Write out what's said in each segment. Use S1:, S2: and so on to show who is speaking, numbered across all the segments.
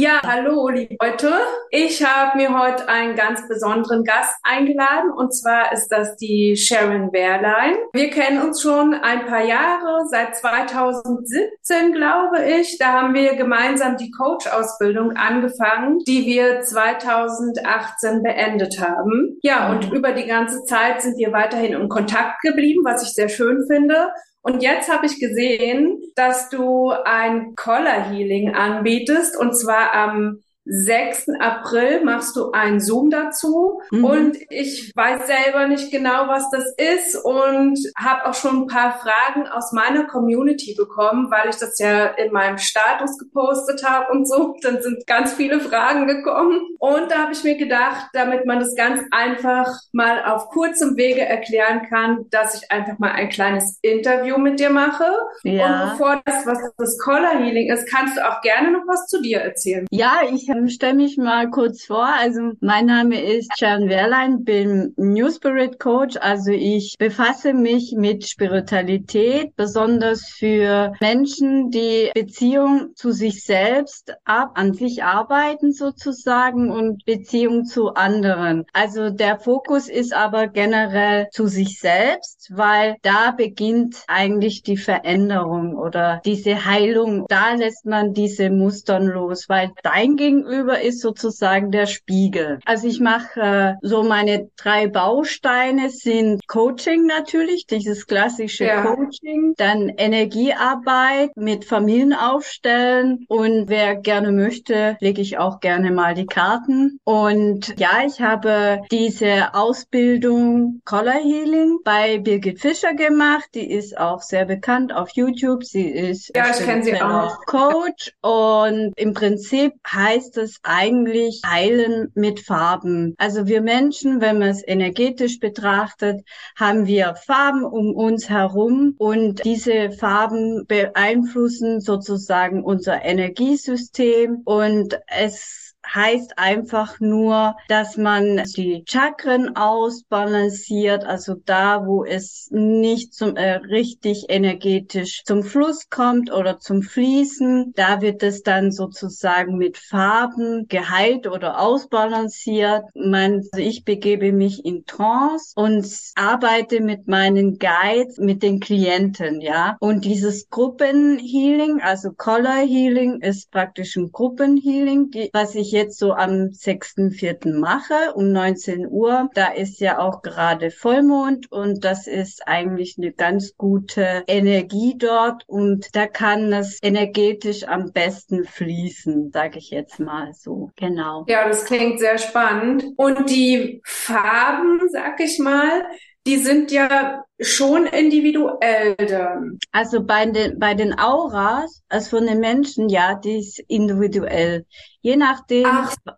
S1: Ja, hallo liebe Leute. Ich habe mir heute einen ganz besonderen Gast eingeladen und zwar ist das die Sharon Wehrlein. Wir kennen uns schon ein paar Jahre, seit 2017 glaube ich. Da haben wir gemeinsam die Coach-Ausbildung angefangen, die wir 2018 beendet haben. Ja, und über die ganze Zeit sind wir weiterhin in Kontakt geblieben, was ich sehr schön finde. Und jetzt habe ich gesehen, dass du ein Collar Healing anbietest und zwar am 6. April machst du einen Zoom dazu mhm. und ich weiß selber nicht genau, was das ist und habe auch schon ein paar Fragen aus meiner Community bekommen, weil ich das ja in meinem Status gepostet habe und so. Dann sind ganz viele Fragen gekommen und da habe ich mir gedacht, damit man das ganz einfach mal auf kurzem Wege erklären kann, dass ich einfach mal ein kleines Interview mit dir mache. Ja. Und bevor das, was das Color Healing ist, kannst du auch gerne noch was zu dir erzählen.
S2: Ja, ich ähm, stelle mich mal kurz vor. Also mein Name ist Sharon Wehrlein, bin New Spirit Coach. Also ich befasse mich mit Spiritualität, besonders für Menschen, die Beziehung zu sich selbst ab, an sich arbeiten sozusagen und Beziehung zu anderen. Also der Fokus ist aber generell zu sich selbst, weil da beginnt eigentlich die Veränderung oder diese Heilung. Da lässt man diese Mustern los, weil dein Gegenüber ist sozusagen der Spiegel. Also ich mache äh, so meine drei Bausteine sind Coaching natürlich, dieses klassische ja. Coaching, dann Energiearbeit mit Familien aufstellen und wer gerne möchte, lege ich auch gerne mal die Karten. Und ja, ich habe diese Ausbildung Color Healing bei Birgit Fischer gemacht. Die ist auch sehr bekannt auf YouTube. Sie ist
S1: ja, ich kenne sie auch.
S2: Coach und im Prinzip heißt es eigentlich heilen mit Farben. Also wir Menschen, wenn man es energetisch betrachtet, haben wir Farben um uns herum und diese Farben beeinflussen sozusagen unser Energiesystem und es heißt einfach nur, dass man die Chakren ausbalanciert, also da, wo es nicht zum äh, richtig energetisch zum Fluss kommt oder zum Fließen, da wird es dann sozusagen mit Farben geheilt oder ausbalanciert. Man, also ich begebe mich in Trance und arbeite mit meinen Guides, mit den Klienten, ja. Und dieses Gruppenhealing, also Color Healing, ist praktisch ein Gruppenhealing, die, was ich jetzt so am 6.4. mache um 19 Uhr. Da ist ja auch gerade Vollmond und das ist eigentlich eine ganz gute Energie dort und da kann es energetisch am besten fließen, sage ich jetzt mal so. Genau.
S1: Ja, das klingt sehr spannend. Und die Farben, sag ich mal, die sind ja schon individuell dann.
S2: Also bei den, bei den Auras, also von den Menschen, ja, die ist individuell. Je nachdem,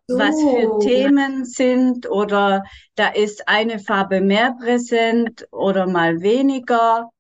S2: so. was für Themen sind oder da ist eine Farbe mehr präsent oder mal weniger.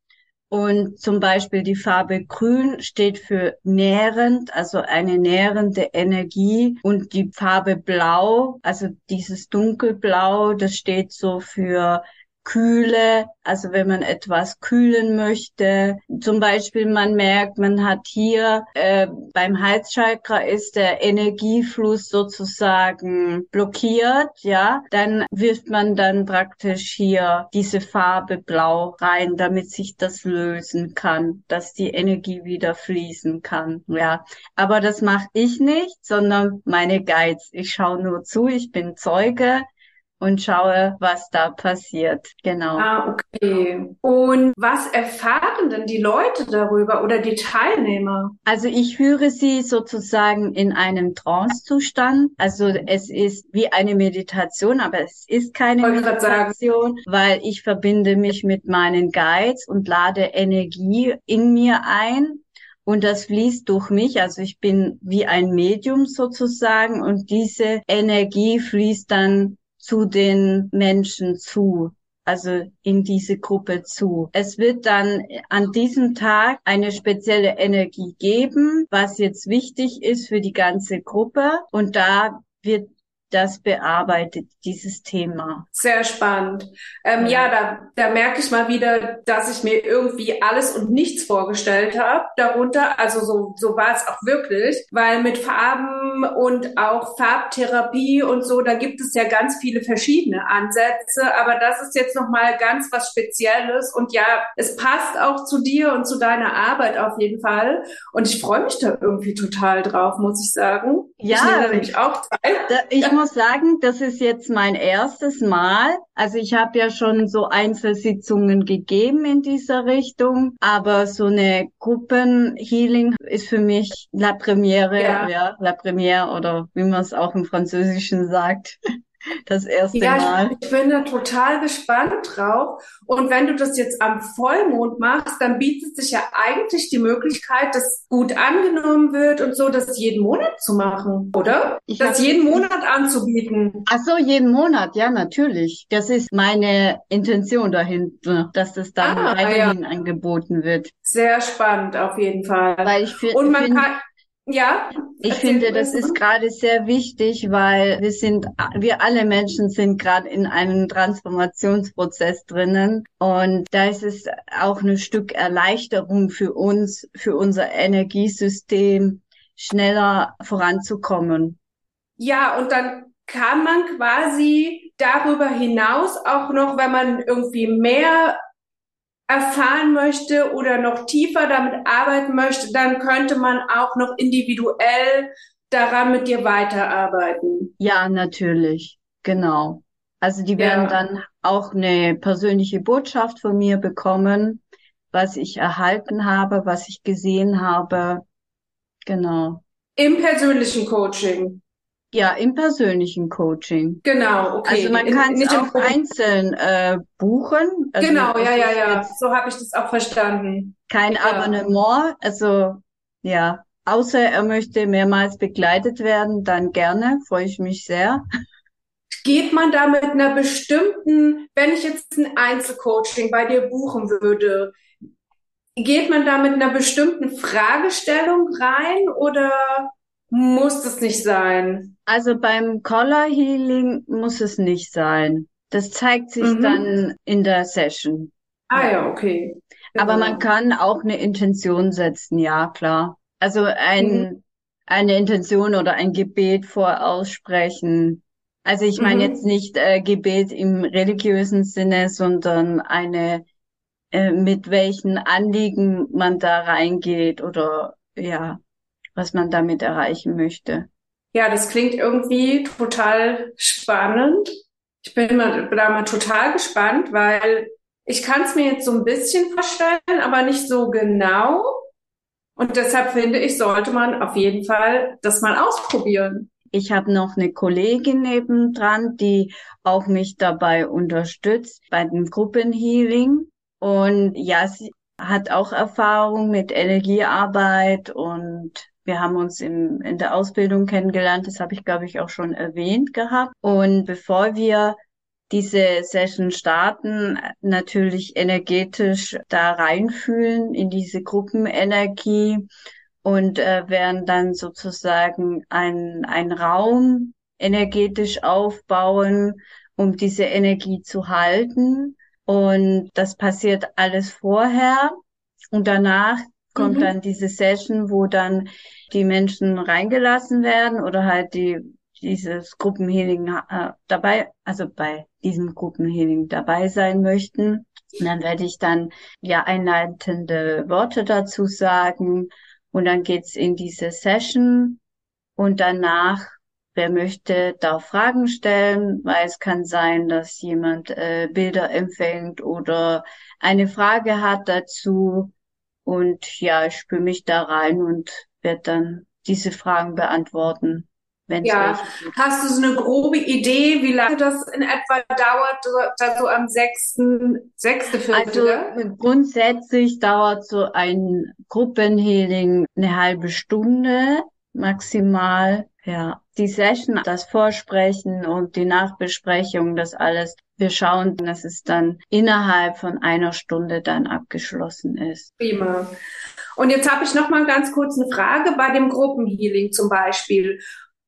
S2: Und zum Beispiel die Farbe Grün steht für nährend, also eine nährende Energie. Und die Farbe Blau, also dieses Dunkelblau, das steht so für Kühle, also wenn man etwas kühlen möchte. Zum Beispiel man merkt, man hat hier äh, beim Heizchakra ist der Energiefluss sozusagen blockiert, ja, dann wirft man dann praktisch hier diese Farbe Blau rein, damit sich das lösen kann, dass die Energie wieder fließen kann, ja. Aber das mache ich nicht, sondern meine Guides. Ich schaue nur zu, ich bin Zeuge und schaue, was da passiert. Genau.
S1: Ah, okay. Und was erfahren denn die Leute darüber oder die Teilnehmer?
S2: Also ich führe sie sozusagen in einem Trance-Zustand. Also es ist wie eine Meditation, aber es ist keine Meditation, weil ich verbinde mich mit meinen Guides und lade Energie in mir ein und das fließt durch mich. Also ich bin wie ein Medium sozusagen und diese Energie fließt dann zu den Menschen zu. also in diese Gruppe zu. Es wird dann an diesem Tag eine spezielle Energie geben, was jetzt wichtig ist für die ganze Gruppe. Und da wird das bearbeitet, dieses Thema.
S1: Sehr spannend. Ähm, ja, da, da merke ich mal wieder, dass ich mir irgendwie alles und nichts vorgestellt habe darunter. Also so, so war es auch wirklich, weil mit Farben und auch Farbtherapie und so, da gibt es ja ganz viele verschiedene Ansätze, aber das ist jetzt nochmal ganz was Spezielles und ja, es passt auch zu dir und zu deiner Arbeit auf jeden Fall und ich freue mich da irgendwie total drauf, muss ich sagen.
S2: Ja, ich nehme nämlich auch Zeit. Da, ich muss sagen, das ist jetzt mein erstes Mal. Also ich habe ja schon so Einzelsitzungen gegeben in dieser Richtung, aber so eine Gruppenhealing ist für mich la première, ja, ja la première oder wie man es auch im Französischen sagt das erste ja, Mal.
S1: Ich, ich bin da total gespannt drauf. Und wenn du das jetzt am Vollmond machst, dann bietet sich ja eigentlich die Möglichkeit, dass gut angenommen wird und so, das jeden Monat zu machen, oder? Ich das jeden Monat anzubieten.
S2: Ach so, jeden Monat, ja, natürlich. Das ist meine Intention dahinter, dass das dann ah, weiterhin ja. angeboten wird.
S1: Sehr spannend, auf jeden Fall.
S2: Weil ich und man kann, ja. Ich finde, das ist gerade sehr wichtig, weil wir sind, wir alle Menschen sind gerade in einem Transformationsprozess drinnen. Und da ist es auch ein Stück Erleichterung für uns, für unser Energiesystem, schneller voranzukommen.
S1: Ja, und dann kann man quasi darüber hinaus auch noch, wenn man irgendwie mehr erfahren möchte oder noch tiefer damit arbeiten möchte, dann könnte man auch noch individuell daran mit dir weiterarbeiten.
S2: Ja, natürlich. Genau. Also die werden ja. dann auch eine persönliche Botschaft von mir bekommen, was ich erhalten habe, was ich gesehen habe. Genau.
S1: Im persönlichen Coaching.
S2: Ja, im persönlichen Coaching.
S1: Genau, okay.
S2: Also man kann es auch einzeln äh, buchen.
S1: Also genau, ja, ja, ja. So habe ich das auch verstanden.
S2: Kein ja. Abonnement, also ja. Außer er möchte mehrmals begleitet werden, dann gerne, freue ich mich sehr.
S1: Geht man da mit einer bestimmten, wenn ich jetzt ein Einzelcoaching bei dir buchen würde, geht man da mit einer bestimmten Fragestellung rein oder muss das nicht sein?
S2: Also beim Color Healing muss es nicht sein. Das zeigt sich mhm. dann in der Session.
S1: Ah ja, okay.
S2: Genau. Aber man kann auch eine Intention setzen, ja, klar. Also ein, mhm. eine Intention oder ein Gebet voraussprechen. Also ich meine mhm. jetzt nicht äh, Gebet im religiösen Sinne, sondern eine, äh, mit welchen Anliegen man da reingeht oder ja was man damit erreichen möchte.
S1: Ja, das klingt irgendwie total spannend. Ich bin mal, da mal total gespannt, weil ich kann es mir jetzt so ein bisschen vorstellen, aber nicht so genau. Und deshalb finde ich, sollte man auf jeden Fall das mal ausprobieren.
S2: Ich habe noch eine Kollegin nebendran, die auch mich dabei unterstützt bei dem Gruppenhealing. Und ja, sie hat auch Erfahrung mit Energiearbeit und wir haben uns im, in der Ausbildung kennengelernt, das habe ich, glaube ich, auch schon erwähnt gehabt. Und bevor wir diese Session starten, natürlich energetisch da reinfühlen in diese Gruppenenergie und äh, werden dann sozusagen ein, ein Raum energetisch aufbauen, um diese Energie zu halten. Und das passiert alles vorher. Und danach kommt mhm. dann diese Session, wo dann die Menschen reingelassen werden oder halt die dieses Gruppenhealing äh, dabei, also bei diesem Gruppenhealing dabei sein möchten. Und dann werde ich dann ja einleitende Worte dazu sagen und dann geht's in diese Session und danach, wer möchte, darf Fragen stellen, weil es kann sein, dass jemand äh, Bilder empfängt oder eine Frage hat dazu und ja, ich spüre mich da rein und werde dann diese Fragen beantworten.
S1: Wenn ja, hast du so eine grobe Idee, wie lange das in etwa dauert, so am sechsten, sechste
S2: Viertel? Also grundsätzlich dauert so ein Gruppenhealing eine halbe Stunde maximal. Ja, die Session, das Vorsprechen und die Nachbesprechung, das alles wir schauen, dass es dann innerhalb von einer Stunde dann abgeschlossen ist.
S1: Prima. Und jetzt habe ich noch mal ganz kurz eine Frage bei dem Gruppenhealing zum Beispiel.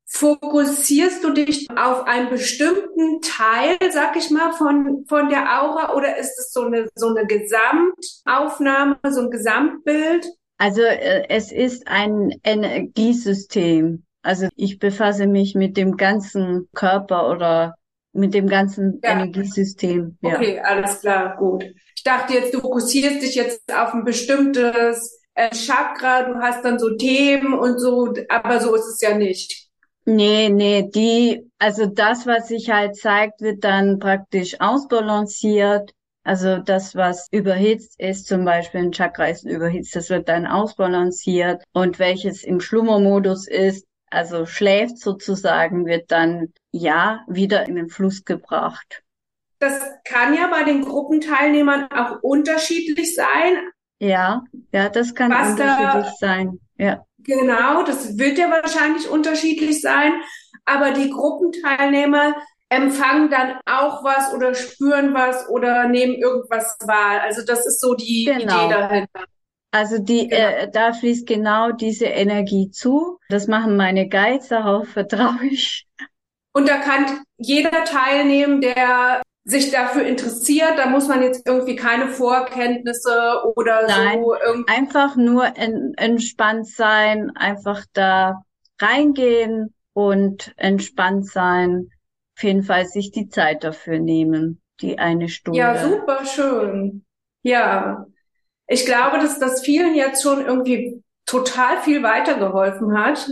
S1: Fokussierst du dich auf einen bestimmten Teil, sag ich mal, von, von der Aura oder ist es so eine, so eine Gesamtaufnahme, so ein Gesamtbild?
S2: Also äh, es ist ein Energiesystem. Also ich befasse mich mit dem ganzen Körper oder mit dem ganzen ja. Energiesystem.
S1: Ja. Okay, alles klar, gut. Ich dachte jetzt, du fokussierst dich jetzt auf ein bestimmtes äh, Chakra, du hast dann so Themen und so, aber so ist es ja nicht.
S2: Nee, nee, die, also das, was sich halt zeigt, wird dann praktisch ausbalanciert. Also das, was überhitzt ist, zum Beispiel ein Chakra ist überhitzt, das wird dann ausbalanciert. Und welches im Schlummermodus ist, also schläft sozusagen, wird dann ja wieder in den Fluss gebracht.
S1: Das kann ja bei den Gruppenteilnehmern auch unterschiedlich sein.
S2: Ja, ja, das kann Was unterschiedlich da, sein. Ja.
S1: Genau, das wird ja wahrscheinlich unterschiedlich sein. Aber die Gruppenteilnehmer empfangen dann auch was oder spüren was oder nehmen irgendwas wahr. Also das ist so die genau. Idee dahinter.
S2: Also die, genau. äh, da fließt genau diese Energie zu. Das machen meine Guides, darauf vertraue ich.
S1: Und da kann jeder teilnehmen, der sich dafür interessiert. Da muss man jetzt irgendwie keine Vorkenntnisse oder Nein, so.
S2: Irgendwie einfach nur en entspannt sein, einfach da reingehen und entspannt sein. Auf jeden Fall sich die Zeit dafür nehmen, die eine Stunde.
S1: Ja, super schön. Ja, ich glaube, dass das vielen jetzt schon irgendwie total viel weitergeholfen hat.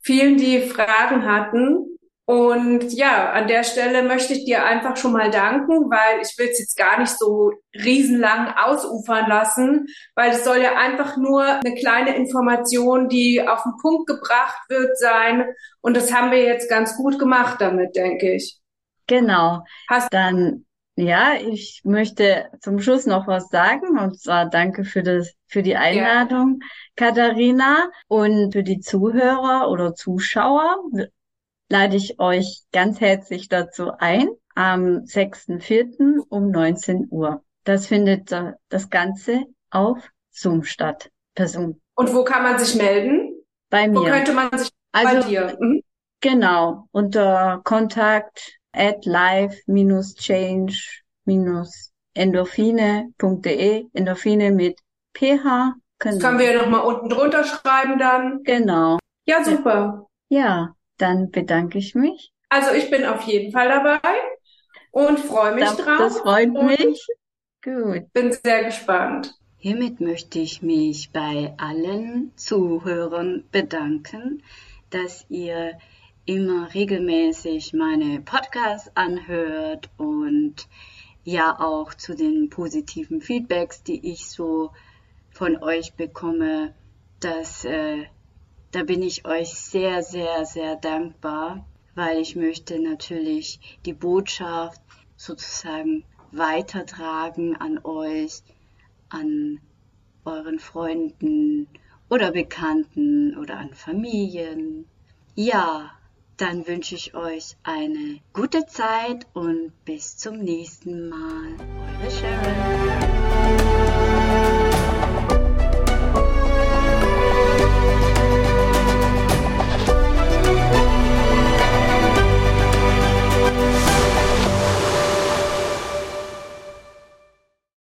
S1: Vielen, die Fragen hatten. Und ja, an der Stelle möchte ich dir einfach schon mal danken, weil ich will es jetzt gar nicht so riesenlang ausufern lassen, weil es soll ja einfach nur eine kleine Information, die auf den Punkt gebracht wird sein. Und das haben wir jetzt ganz gut gemacht damit, denke ich.
S2: Genau. Hast Dann ja, ich möchte zum Schluss noch was sagen und zwar danke für das, für die Einladung, ja. Katharina und für die Zuhörer oder Zuschauer lade ich euch ganz herzlich dazu ein am 6.4. um 19 Uhr. Das findet das Ganze auf Zoom statt. Person.
S1: Und wo kann man sich melden?
S2: Bei mir. Wo
S1: könnte man sich also, bei dir? Mhm.
S2: Genau, unter Kontakt at live-change-endorphine.de, Endorphine mit PH.
S1: Das können wir ja nochmal unten drunter schreiben dann.
S2: Genau.
S1: Ja, super.
S2: Ja, dann bedanke ich mich.
S1: Also ich bin auf jeden Fall dabei und freue mich
S2: das,
S1: drauf.
S2: Das freut mich. Gut.
S1: Bin sehr gespannt.
S2: Hiermit möchte ich mich bei allen Zuhörern bedanken, dass ihr immer regelmäßig meine Podcasts anhört und ja auch zu den positiven Feedbacks, die ich so von euch bekomme, dass äh, da bin ich euch sehr, sehr, sehr dankbar, weil ich möchte natürlich die Botschaft sozusagen weitertragen an euch, an euren Freunden oder Bekannten oder an Familien. Ja, dann wünsche ich euch eine gute Zeit und bis zum nächsten Mal. Eure Sharon.